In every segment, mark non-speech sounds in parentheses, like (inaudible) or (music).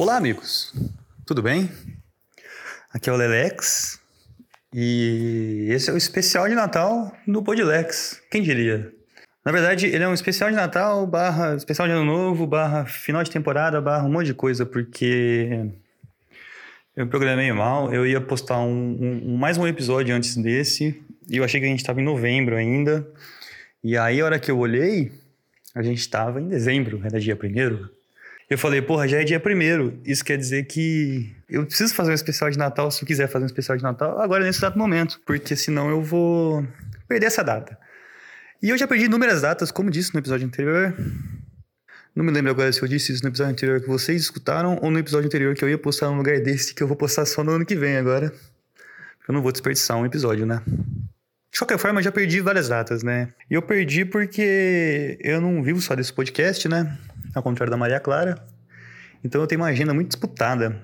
Olá, amigos. Tudo bem? Aqui é o Lelex e esse é o especial de Natal no Podilex. Quem diria? Na verdade, ele é um especial de Natal, barra especial de Ano Novo, barra final de temporada, barra um monte de coisa, porque eu me programei mal. Eu ia postar um, um, mais um episódio antes desse e eu achei que a gente estava em novembro ainda. E aí, a hora que eu olhei, a gente estava em dezembro, era dia primeiro. Eu falei, porra, já é dia primeiro. Isso quer dizer que eu preciso fazer um especial de Natal, se eu quiser fazer um especial de Natal, agora nesse exato momento. Porque senão eu vou perder essa data. E eu já perdi inúmeras datas, como disse no episódio anterior. Não me lembro agora se eu disse isso no episódio anterior que vocês escutaram ou no episódio anterior que eu ia postar num lugar desse que eu vou postar só no ano que vem agora. Eu não vou desperdiçar um episódio, né? De qualquer forma, eu já perdi várias datas, né? E eu perdi porque eu não vivo só desse podcast, né? Ao contrário da Maria Clara. Então eu tenho uma agenda muito disputada.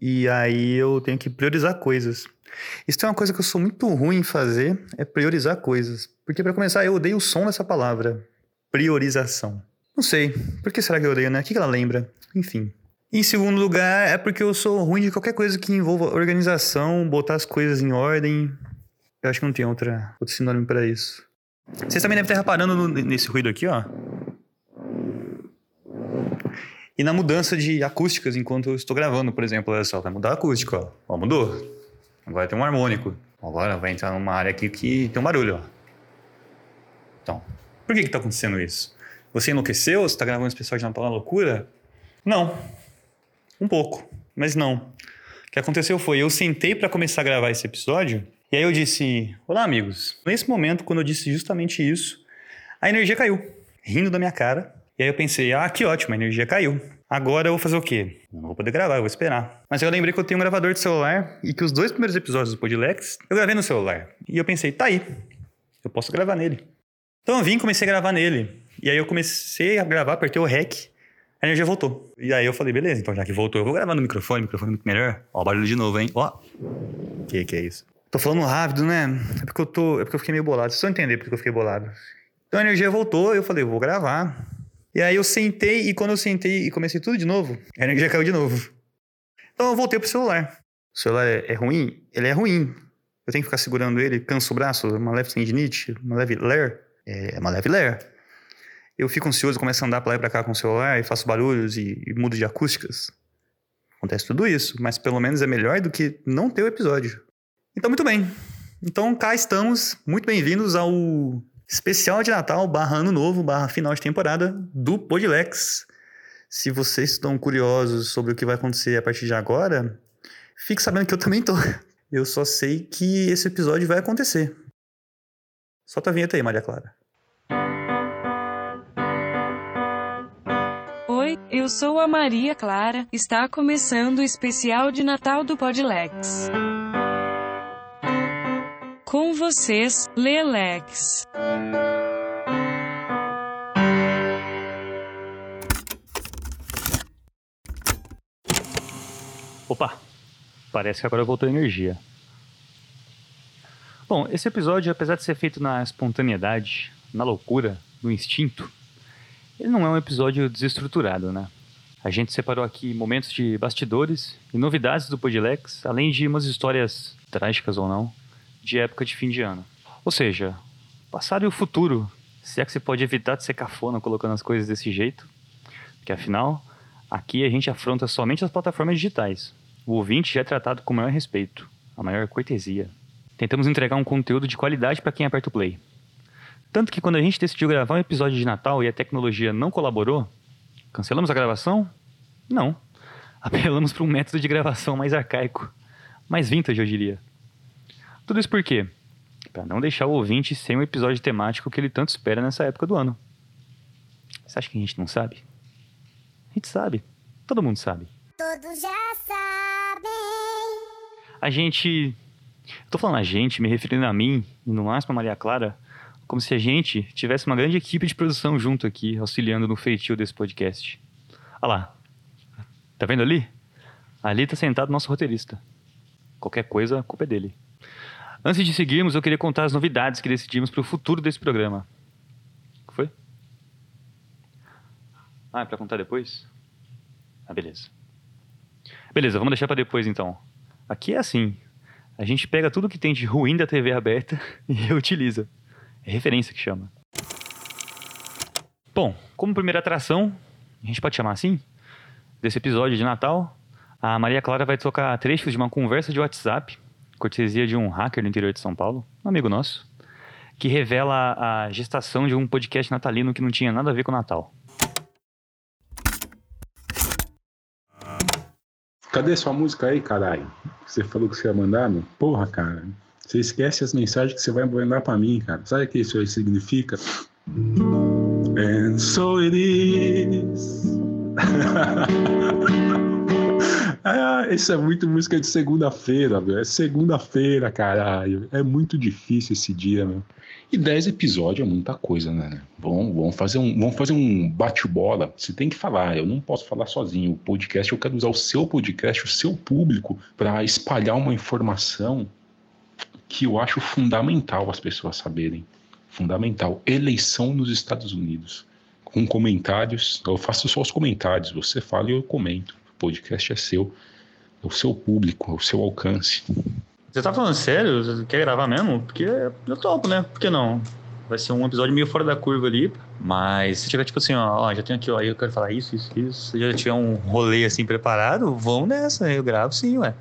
E aí eu tenho que priorizar coisas. Isso é uma coisa que eu sou muito ruim em fazer, é priorizar coisas. Porque para começar, eu odeio o som dessa palavra. Priorização. Não sei. Por que será que eu odeio, né? O que ela lembra? Enfim. Em segundo lugar, é porque eu sou ruim de qualquer coisa que envolva organização, botar as coisas em ordem, eu acho que não tem outra, outro sinônimo para isso. Vocês também devem estar reparando no, nesse ruído aqui, ó. E na mudança de acústicas enquanto eu estou gravando, por exemplo, olha só, vai mudar a acústica, ó. ó mudou. Agora tem um harmônico. Agora vai entrar numa área aqui que tem um barulho, ó. Então, por que que tá acontecendo isso? Você enlouqueceu? Você está gravando de Natal na loucura? Não. Um pouco, mas não. O que aconteceu foi, eu sentei para começar a gravar esse episódio e aí eu disse: Olá, amigos. Nesse momento, quando eu disse justamente isso, a energia caiu, rindo da minha cara. E aí eu pensei: Ah, que ótimo, a energia caiu. Agora eu vou fazer o quê? Não vou poder gravar, eu vou esperar. Mas eu lembrei que eu tenho um gravador de celular e que os dois primeiros episódios do Podilex eu gravei no celular. E eu pensei: Tá aí, eu posso gravar nele. Então eu vim e comecei a gravar nele. E aí eu comecei a gravar, apertei o REC, a energia voltou. E aí eu falei, beleza, então já que voltou, eu vou gravar no microfone, microfone muito melhor. Ó, barulho de novo, hein? Ó. Que que é isso? Tô falando rápido, né? É porque eu tô. É porque eu fiquei meio bolado. Vocês vão entender porque eu fiquei bolado. Então a energia voltou, eu falei, vou gravar. E aí eu sentei, e quando eu sentei e comecei tudo de novo, a energia caiu de novo. Então eu voltei pro celular. O celular é, é ruim? Ele é ruim. Eu tenho que ficar segurando ele, canso o braço, uma leve tendinite, uma leve ler. É uma leve ler. Eu fico ansioso, começo a andar pra lá e pra cá com o celular e faço barulhos e, e mudo de acústicas. Acontece tudo isso, mas pelo menos é melhor do que não ter o episódio. Então, muito bem. Então, cá estamos. Muito bem-vindos ao especial de Natal, barra Ano Novo, barra final de temporada do Podilex. Se vocês estão curiosos sobre o que vai acontecer a partir de agora, fique sabendo que eu também tô. (laughs) Eu só sei que esse episódio vai acontecer. Solta a vinheta aí, Maria Clara. Oi, eu sou a Maria Clara. Está começando o especial de Natal do Podilex. Com vocês, Lelex. Opa! Parece que agora voltou a energia. Bom, esse episódio, apesar de ser feito na espontaneidade, na loucura, no instinto, ele não é um episódio desestruturado, né? A gente separou aqui momentos de bastidores e novidades do Podilex, além de umas histórias trágicas ou não, de época de fim de ano. Ou seja, passado e o futuro, se é que você pode evitar de ser cafona colocando as coisas desse jeito, porque afinal, aqui a gente afronta somente as plataformas digitais. O ouvinte já é tratado com o maior respeito, a maior cortesia. Tentamos entregar um conteúdo de qualidade para quem aperta o play. Tanto que quando a gente decidiu gravar um episódio de Natal e a tecnologia não colaborou, cancelamos a gravação? Não. Apelamos para um método de gravação mais arcaico, mais vintage, eu diria. Tudo isso por quê? Para não deixar o ouvinte sem um episódio temático que ele tanto espera nessa época do ano. Você acha que a gente não sabe? A gente sabe. Todo mundo sabe. Todos já sabem. A gente. Eu tô falando a gente, me referindo a mim e no máximo a Maria Clara, como se a gente tivesse uma grande equipe de produção junto aqui, auxiliando no feitio desse podcast. Olha lá. Tá vendo ali? Ali tá sentado nosso roteirista. Qualquer coisa, a culpa é dele. Antes de seguirmos, eu queria contar as novidades que decidimos para o futuro desse programa. O que foi? Ah, é para contar depois? Ah, beleza. Beleza, vamos deixar para depois então. Aqui é assim. A gente pega tudo que tem de ruim da TV aberta (laughs) e reutiliza. É referência que chama. Bom, como primeira atração, a gente pode chamar assim, desse episódio de Natal, a Maria Clara vai tocar trechos de uma conversa de WhatsApp, cortesia de um hacker do interior de São Paulo, um amigo nosso, que revela a gestação de um podcast natalino que não tinha nada a ver com o Natal. Cadê sua música aí, caralho? Você falou que você ia mandar, meu? Porra, cara. Você esquece as mensagens que você vai mandar pra mim, cara. Sabe o que isso aí significa? And so it is. Ah, isso é muito música de segunda-feira, velho. É segunda-feira, caralho. É muito difícil esse dia, meu. E 10 episódios é muita coisa, né? Vamos, vamos fazer um, fazer um bate-bola. Você tem que falar, eu não posso falar sozinho. O podcast, eu quero usar o seu podcast, o seu público, para espalhar uma informação que eu acho fundamental as pessoas saberem. Fundamental. Eleição nos Estados Unidos. Com comentários, eu faço só os comentários. Você fala e eu comento. O podcast é seu. É o seu público, é o seu alcance. Você tá falando sério? Você quer gravar mesmo? Porque eu topo, né? Por que não? Vai ser um episódio meio fora da curva ali. Mas se tiver tipo assim, ó, ó já tem aqui, ó, aí eu quero falar isso, isso, isso. Se já tiver um rolê assim preparado, vamos nessa. Eu gravo sim, ué.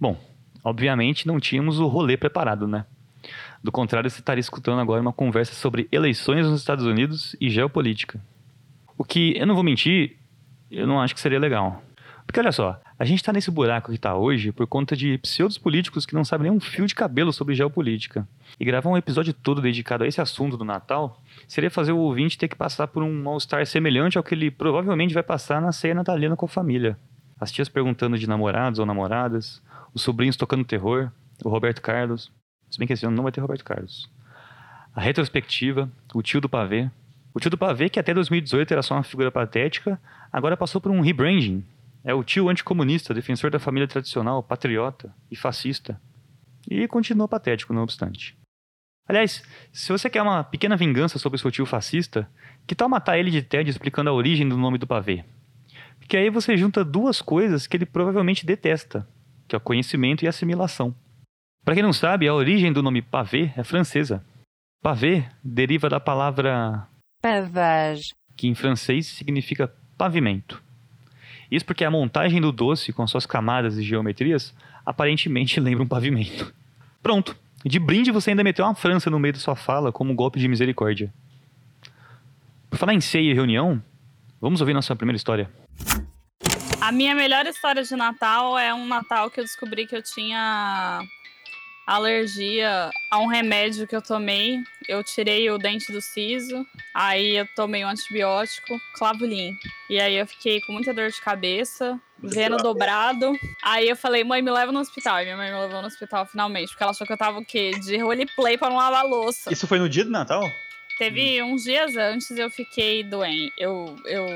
Bom, obviamente não tínhamos o rolê preparado, né? Do contrário, você estaria escutando agora uma conversa sobre eleições nos Estados Unidos e geopolítica. O que, eu não vou mentir, eu não acho que seria legal. Porque olha só, a gente está nesse buraco que está hoje por conta de pseudos políticos que não sabem nem um fio de cabelo sobre geopolítica. E gravar um episódio todo dedicado a esse assunto do Natal seria fazer o ouvinte ter que passar por um mal-estar semelhante ao que ele provavelmente vai passar na ceia natalina com a família. As tias perguntando de namorados ou namoradas, os sobrinhos tocando terror, o Roberto Carlos. Se bem que esse ano não vai ter Roberto Carlos. A retrospectiva, o tio do pavê. O tio do pavê, que até 2018 era só uma figura patética, agora passou por um rebranding é o tio anticomunista, defensor da família tradicional, patriota e fascista. E continua patético, não obstante. Aliás, se você quer uma pequena vingança sobre seu tio fascista, que tal matar ele de TED explicando a origem do nome do pavê? Porque aí você junta duas coisas que ele provavelmente detesta, que é o conhecimento e a assimilação. Para quem não sabe, a origem do nome pavê é francesa. Pavê deriva da palavra pavage, que em francês significa pavimento. Isso porque a montagem do doce, com suas camadas e geometrias, aparentemente (laughs) lembra um pavimento. Pronto. De brinde você ainda meteu uma França no meio da sua fala como um golpe de misericórdia. Por falar em ceia e reunião, vamos ouvir nossa primeira história. A minha melhor história de Natal é um Natal que eu descobri que eu tinha alergia a um remédio que eu tomei. Eu tirei o dente do siso, aí eu tomei um antibiótico, clavulin. E aí eu fiquei com muita dor de cabeça, vendo dobrado. Aí eu falei, mãe, me leva no hospital. E minha mãe me levou no hospital finalmente, porque ela achou que eu tava o quê? De roleplay pra não lavar louça. Isso foi no dia do Natal? Teve hum. uns dias antes eu fiquei doente. Eu, eu.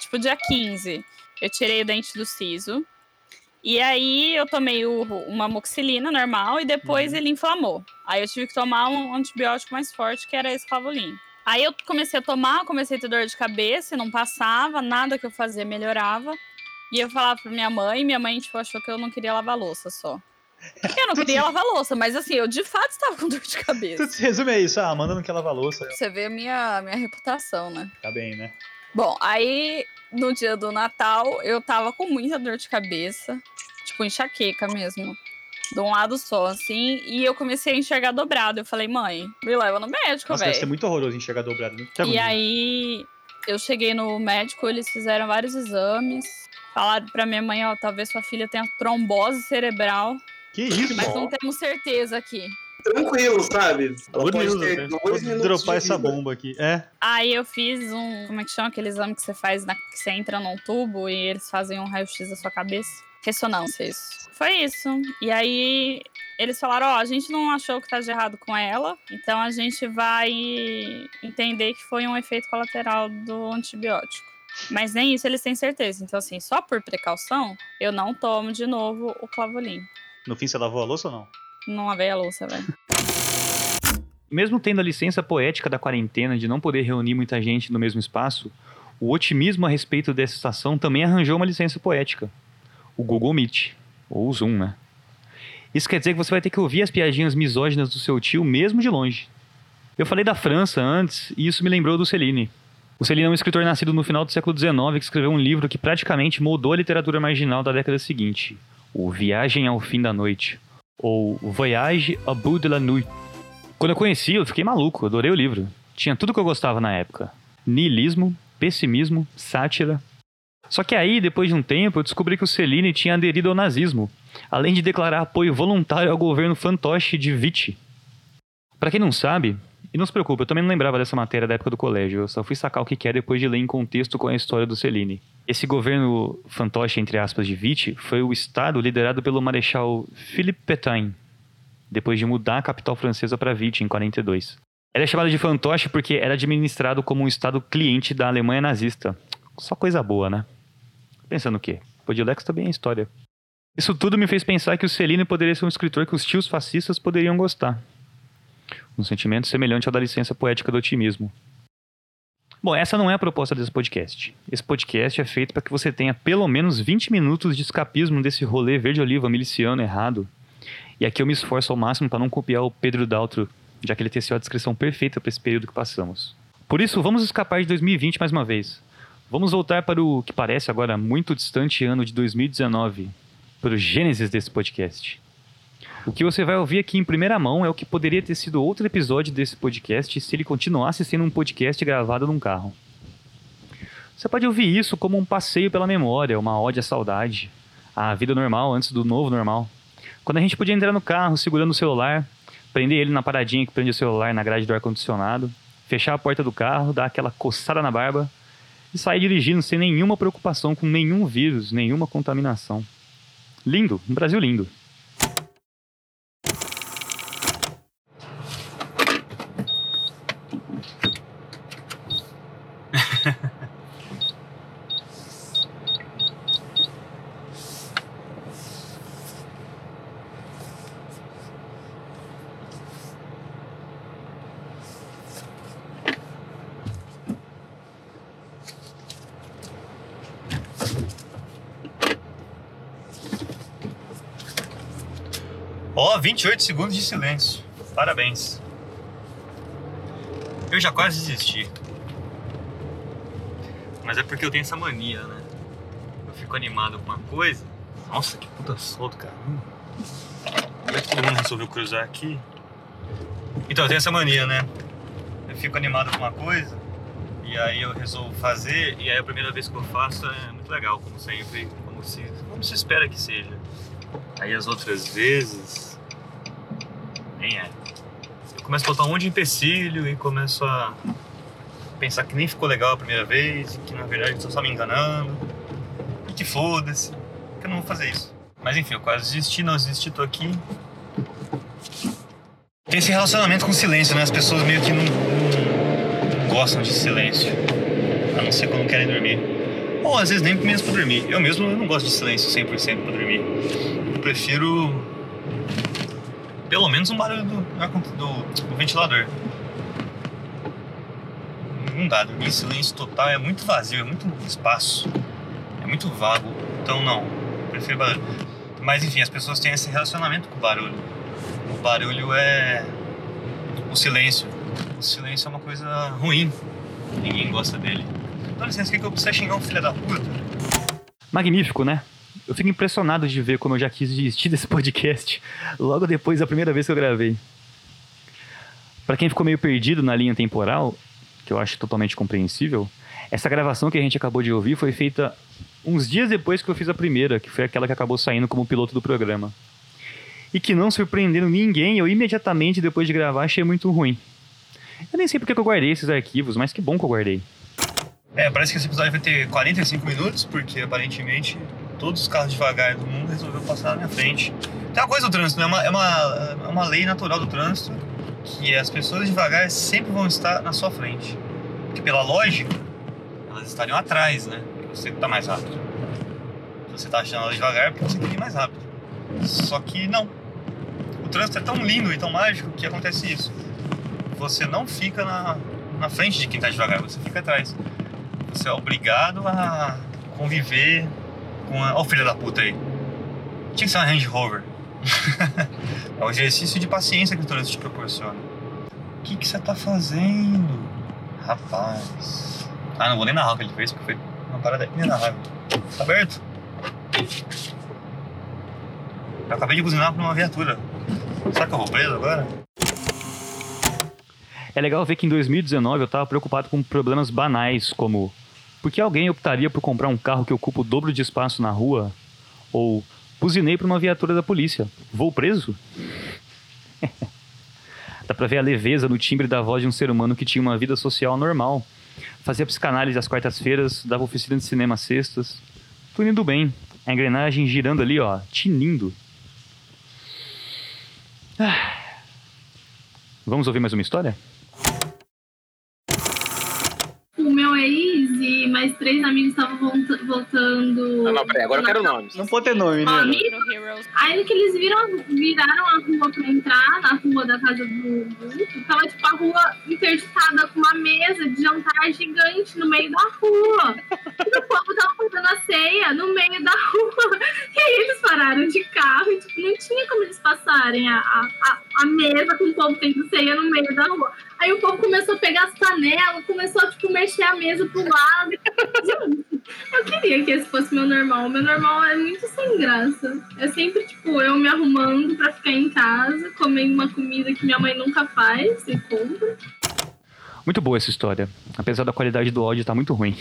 Tipo, dia 15, eu tirei o dente do siso. E aí eu tomei o, uma moxilina normal e depois uhum. ele inflamou. Aí eu tive que tomar um antibiótico mais forte, que era esse Favolim. Aí eu comecei a tomar, comecei a ter dor de cabeça, não passava, nada que eu fazia melhorava. E eu falava pra minha mãe, minha mãe tipo, achou que eu não queria lavar louça só. Eu não queria (laughs) lavar louça, mas assim, eu de fato estava com (laughs) dor de cabeça. Resume a isso, ah, Amanda não quer lavar louça. Você vê a minha, minha reputação, né? Tá bem, né? Bom, aí no dia do Natal eu tava com muita dor de cabeça tipo, enxaqueca mesmo. De um lado só, assim, e eu comecei a enxergar dobrado. Eu falei, mãe, me leva no médico, velho. deve ser muito horroroso enxergar dobrado. Né? E aí, eu cheguei no médico, eles fizeram vários exames. Falaram pra minha mãe, ó, talvez sua filha tenha trombose cerebral. Que isso, Mas não temos certeza aqui. Tranquilo, sabe? Ela pode ter né? dois minutos dropar essa bomba aqui. É. Aí eu fiz um. Como é que chama aquele exame que você faz na, que você entra num tubo e eles fazem um raio-x da sua cabeça? ressonância, isso. Foi isso. E aí eles falaram: Ó, oh, a gente não achou que tá de errado com ela, então a gente vai entender que foi um efeito colateral do antibiótico. Mas nem isso eles têm certeza. Então, assim, só por precaução, eu não tomo de novo o clavolin. No fim, você lavou a louça ou não? Não lavei a louça, velho. Mesmo tendo a licença poética da quarentena de não poder reunir muita gente no mesmo espaço, o otimismo a respeito dessa estação também arranjou uma licença poética. o Google Meet, ou o Zoom, né? Isso quer dizer que você vai ter que ouvir as piadinhas misóginas do seu tio mesmo de longe. Eu falei da França antes e isso me lembrou do Cellini. O Cellini é um escritor nascido no final do século XIX que escreveu um livro que praticamente moldou a literatura marginal da década seguinte, o Viagem ao Fim da Noite, ou Voyage au bout de la nuit. Quando eu conheci, eu fiquei maluco, adorei o livro. Tinha tudo que eu gostava na época: niilismo, pessimismo, sátira. Só que aí, depois de um tempo, eu descobri que o Cellini tinha aderido ao nazismo, além de declarar apoio voluntário ao governo fantoche de Vichy. Para quem não sabe, e não se preocupe, eu também não lembrava dessa matéria da época do colégio, eu só fui sacar o que é depois de ler em contexto com a história do Cellini. Esse governo fantoche, entre aspas, de Vichy, foi o estado liderado pelo marechal Philippe Pétain, depois de mudar a capital francesa para Vichy em 42. Ela é chamada de fantoche porque era administrado como um estado cliente da Alemanha nazista. Só coisa boa, né? Pensando o quê? Podilex também é história. Isso tudo me fez pensar que o Cellini poderia ser um escritor que os tios fascistas poderiam gostar um sentimento semelhante ao da licença poética do otimismo. Bom, essa não é a proposta desse podcast. Esse podcast é feito para que você tenha pelo menos 20 minutos de escapismo desse rolê verde-oliva miliciano errado. E aqui eu me esforço ao máximo para não copiar o Pedro Daltro, já que ele teceu a descrição perfeita para esse período que passamos. Por isso, vamos escapar de 2020 mais uma vez. Vamos voltar para o que parece agora muito distante ano de 2019, para o gênesis desse podcast. O que você vai ouvir aqui em primeira mão é o que poderia ter sido outro episódio desse podcast se ele continuasse sendo um podcast gravado num carro. Você pode ouvir isso como um passeio pela memória, uma ode à saudade, à vida normal antes do novo normal. Quando a gente podia entrar no carro segurando o celular, prender ele na paradinha que prende o celular na grade do ar-condicionado, fechar a porta do carro, dar aquela coçada na barba e sair dirigindo sem nenhuma preocupação com nenhum vírus, nenhuma contaminação. Lindo, um Brasil lindo. Ó, oh, 28 segundos de silêncio. Parabéns. Eu já quase desisti. Mas é porque eu tenho essa mania, né? Eu fico animado com uma coisa. Nossa, que puta solto, cara. Hum. Como é que todo mundo resolveu cruzar aqui? Então, eu tenho essa mania, né? Eu fico animado com uma coisa e aí eu resolvo fazer e aí a primeira vez que eu faço é muito legal, como sempre, como se, como se espera que seja. Aí as outras vezes. Nem é. Eu começo a botar um monte de empecilho e começo a pensar que nem ficou legal a primeira vez, e que na verdade estou só me enganando, e que foda-se, que eu não vou fazer isso. Mas enfim, eu quase desisti, não desisti, tô aqui. Tem esse relacionamento com silêncio, né? As pessoas meio que não, não gostam de silêncio, a não ser quando querem dormir. Ou às vezes nem mesmo pra dormir. Eu mesmo não gosto de silêncio 100% pra dormir prefiro pelo menos um barulho do, do, do ventilador. Não dá, dormir em silêncio total é muito vazio, é muito espaço, é muito vago. Então não, prefiro barulho. Mas enfim, as pessoas têm esse relacionamento com o barulho. O barulho é o silêncio. O silêncio é uma coisa ruim. Ninguém gosta dele. Dá licença, que eu preciso xingar um filho da puta? Magnífico, né? Eu fico impressionado de ver como eu já quis desistir desse podcast logo depois da primeira vez que eu gravei. Para quem ficou meio perdido na linha temporal, que eu acho totalmente compreensível, essa gravação que a gente acabou de ouvir foi feita uns dias depois que eu fiz a primeira, que foi aquela que acabou saindo como piloto do programa. E que não surpreendendo ninguém, eu imediatamente depois de gravar achei muito ruim. Eu nem sei porque eu guardei esses arquivos, mas que bom que eu guardei. É, parece que esse episódio vai ter 45 minutos, porque aparentemente todos os carros devagar do mundo resolveu passar na minha frente. Tem uma coisa do trânsito, né? É uma, é uma, é uma lei natural do trânsito que as pessoas devagar sempre vão estar na sua frente. Porque pela lógica, elas estariam atrás, né? Você está mais rápido. Se você está achando ela devagar, é porque você queria ir mais rápido. Só que não. O trânsito é tão lindo e tão mágico que acontece isso. Você não fica na, na frente de quem está devagar, você fica atrás. Você é obrigado a conviver com a... Ó o filho da puta aí. Tinha que ser uma Range Rover. (laughs) é um exercício de paciência que o trânsito te proporciona. O que você tá fazendo? Rapaz. Ah, não vou nem narrar o que ele fez, porque foi uma parada nem narrável. Tá aberto? Eu acabei de buzinar pra uma viatura. Será que eu vou preso agora? É legal ver que em 2019 eu tava preocupado com problemas banais, como por que alguém optaria por comprar um carro que ocupa o dobro de espaço na rua? Ou buzinei para uma viatura da polícia. Vou preso? (laughs) Dá pra ver a leveza no timbre da voz de um ser humano que tinha uma vida social normal. Fazia psicanálise às quartas-feiras, dava oficina de cinema às sextas. Tudo indo bem. A engrenagem girando ali, ó, tinindo. Ah. Vamos ouvir mais uma história? Não, peraí, agora eu quero nomes. Não pode ter nome, né? Aí que eles viram, viraram a rua pra entrar na rua da casa do Guto, tava tipo a rua interditada com uma mesa de jantar gigante no meio da rua. E o povo tava fazendo a ceia no meio da rua. E aí eles pararam de carro e tipo, não tinha como eles passarem a, a, a, a mesa com o povo tendo ceia no meio da rua. Aí o povo começou a pegar as panelas, começou a tipo, mexer a mesa pro lado. Eu queria que esse fosse meu normal. Meu normal é muito sem graça. É sempre, tipo, eu me arrumando pra ficar em casa, comendo uma comida que minha mãe nunca faz e compra. Muito boa essa história, apesar da qualidade do áudio estar muito ruim.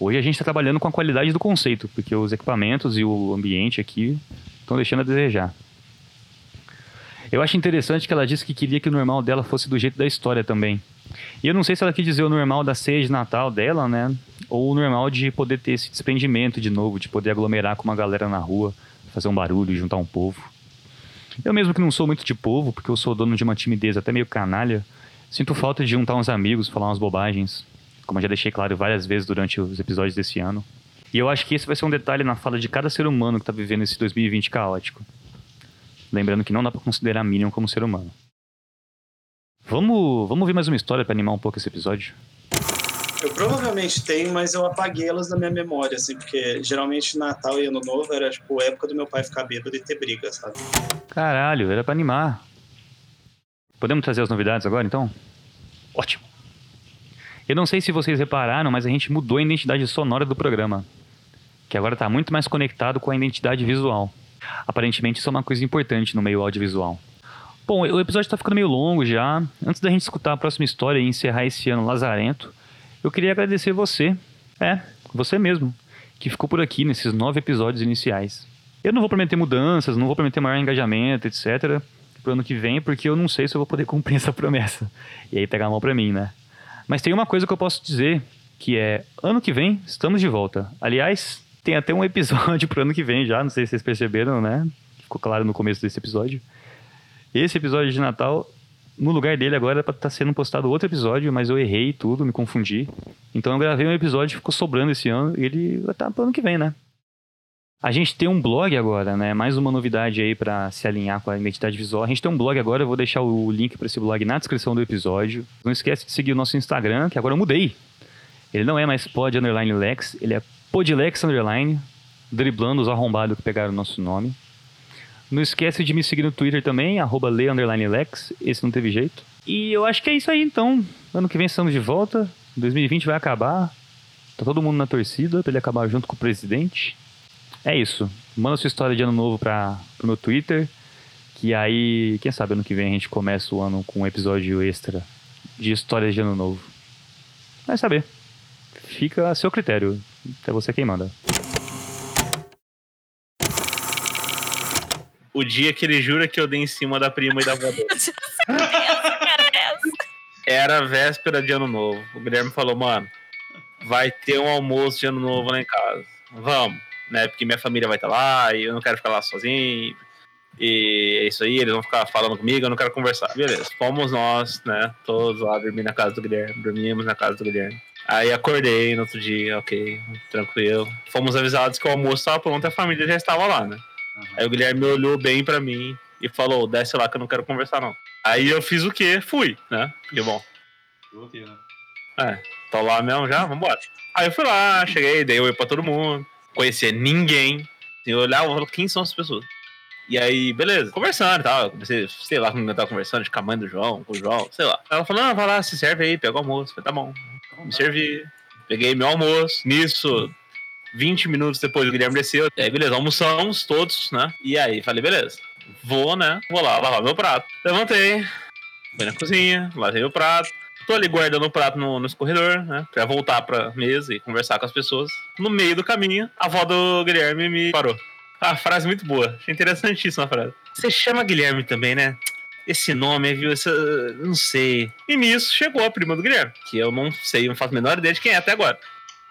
Hoje a gente está trabalhando com a qualidade do conceito, porque os equipamentos e o ambiente aqui estão deixando a desejar. Eu acho interessante que ela disse que queria que o normal dela fosse do jeito da história também. E eu não sei se ela quis dizer o normal da ceia de Natal dela, né? Ou o normal de poder ter esse desprendimento de novo, de poder aglomerar com uma galera na rua, fazer um barulho, juntar um povo. Eu mesmo que não sou muito de povo, porque eu sou dono de uma timidez até meio canalha, sinto falta de juntar uns amigos, falar umas bobagens, como eu já deixei claro várias vezes durante os episódios desse ano. E eu acho que esse vai ser um detalhe na fala de cada ser humano que está vivendo esse 2020 caótico. Lembrando que não dá para considerar Minion como ser humano. Vamos, vamos ouvir mais uma história para animar um pouco esse episódio? Eu provavelmente tenho, mas eu apaguei elas da minha memória, assim, porque geralmente Natal e Ano Novo era, tipo, a época do meu pai ficar bêbado e ter briga, sabe? Caralho, era para animar. Podemos trazer as novidades agora, então? Ótimo. Eu não sei se vocês repararam, mas a gente mudou a identidade sonora do programa. Que agora está muito mais conectado com a identidade visual. Aparentemente isso é uma coisa importante no meio audiovisual. Bom, o episódio está ficando meio longo já. Antes da gente escutar a próxima história e encerrar esse ano lazarento, eu queria agradecer você, é, você mesmo, que ficou por aqui nesses nove episódios iniciais. Eu não vou prometer mudanças, não vou prometer maior engajamento, etc. Pro ano que vem, porque eu não sei se eu vou poder cumprir (laughs) essa promessa. E aí pegar mão pra mim, né? Mas tem uma coisa que eu posso dizer, que é ano que vem estamos de volta. Aliás, tem até um episódio (laughs) pro ano que vem já, não sei se vocês perceberam, né? Ficou claro no começo desse episódio. Esse episódio de Natal, no lugar dele agora era pra estar sendo postado outro episódio, mas eu errei tudo, me confundi. Então eu gravei um episódio ficou sobrando esse ano e ele vai estar pro ano que vem, né? A gente tem um blog agora, né? Mais uma novidade aí para se alinhar com a identidade visual. A gente tem um blog agora, eu vou deixar o link para esse blog na descrição do episódio. Não esquece de seguir o nosso Instagram, que agora eu mudei. Ele não é mais pod underline lex, ele é podlex underline, driblando os arrombados que pegaram o nosso nome. Não esquece de me seguir no Twitter também, arroba lex, esse não teve jeito. E eu acho que é isso aí então. Ano que vem estamos de volta, 2020 vai acabar. Tá todo mundo na torcida pra ele acabar junto com o presidente. É isso. Manda sua história de ano novo pra, pro meu Twitter. Que aí, quem sabe ano que vem a gente começa o ano com um episódio extra de histórias de ano novo. Vai saber. Fica a seu critério. É você quem manda. O dia que ele jura que eu dei em cima da prima e da avó dele. (laughs) Era véspera de ano novo. O Guilherme falou, mano, vai ter um almoço de ano novo lá em casa. Vamos, né? Porque minha família vai estar lá e eu não quero ficar lá sozinho. E é isso aí, eles vão ficar falando comigo, eu não quero conversar. Beleza, fomos nós, né? Todos lá dormir na casa do Guilherme, dormimos na casa do Guilherme. Aí acordei no outro dia, ok, tranquilo. Fomos avisados que o almoço estava pronto e a família já estava lá, né? Aí o Guilherme olhou bem pra mim e falou: desce lá que eu não quero conversar, não. Aí eu fiz o quê? Fui, né? Porque, bom, é, tô lá mesmo já, vambora. Aí eu fui lá, cheguei, dei oi pra todo mundo. conhecia ninguém. Eu olhava e falava, quem são as pessoas? E aí, beleza, conversando e tal. Eu comecei, sei lá, com quem eu tava conversando, com a mãe do João, com o João, sei lá. Ela falou, não, vai lá, se serve aí, pega o almoço. Eu falei, tá bom. Me servi. Peguei meu almoço. Nisso, 20 minutos depois o Guilherme desceu. E aí, beleza, almoçamos todos, né? E aí, falei, beleza. Vou, né? Vou lá lavar meu prato. Levantei, fui na cozinha, lavei o prato. Tô ali guardando o prato no, no escorredor, né? Pra voltar pra mesa e conversar com as pessoas. No meio do caminho, a avó do Guilherme me parou. Ah, frase muito boa. Achei interessantíssima a frase. Você chama Guilherme também, né? Esse nome, viu? Esse, não sei. E nisso chegou a prima do Guilherme, que eu não sei, não faço a menor ideia de quem é até agora.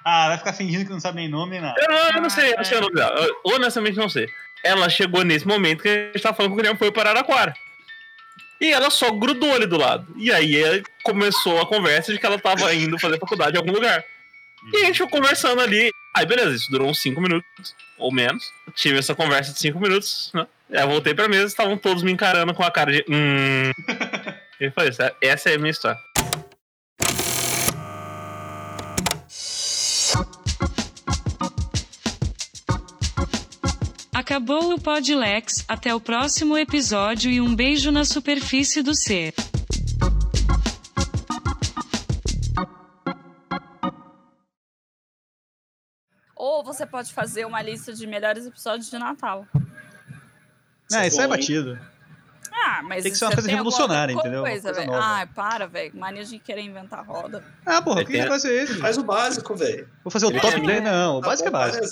Ah, vai ficar fingindo que não sabe nem nome nem nada. Eu não, eu não sei, eu não sei o nome dela. Eu, honestamente, não sei. Ela chegou nesse momento que a gente tava falando que o Guilherme foi para Araraquara. E ela só grudou ali do lado. E aí eh, começou a conversa de que ela tava indo fazer faculdade em algum lugar. E a gente foi conversando ali. Aí, beleza, isso durou uns 5 minutos, ou menos. Tive essa conversa de 5 minutos, né? Aí eu voltei pra mesa, estavam todos me encarando com a cara de. Hum. E foi isso. Essa é a minha história. Acabou o Podlex, até o próximo episódio e um beijo na superfície do ser. Ou você pode fazer uma lista de melhores episódios de Natal. É, isso é batido. Ah, mas Tem que ser uma coisa revolucionária, entendeu? Coisa, coisa. Ai, para, velho. Mania de querer inventar roda. Ah, porra, que tem- negócio é esse? Faz o básico, velho. Vou fazer o Ele top tem- 10? Não, o Tá básico é básico.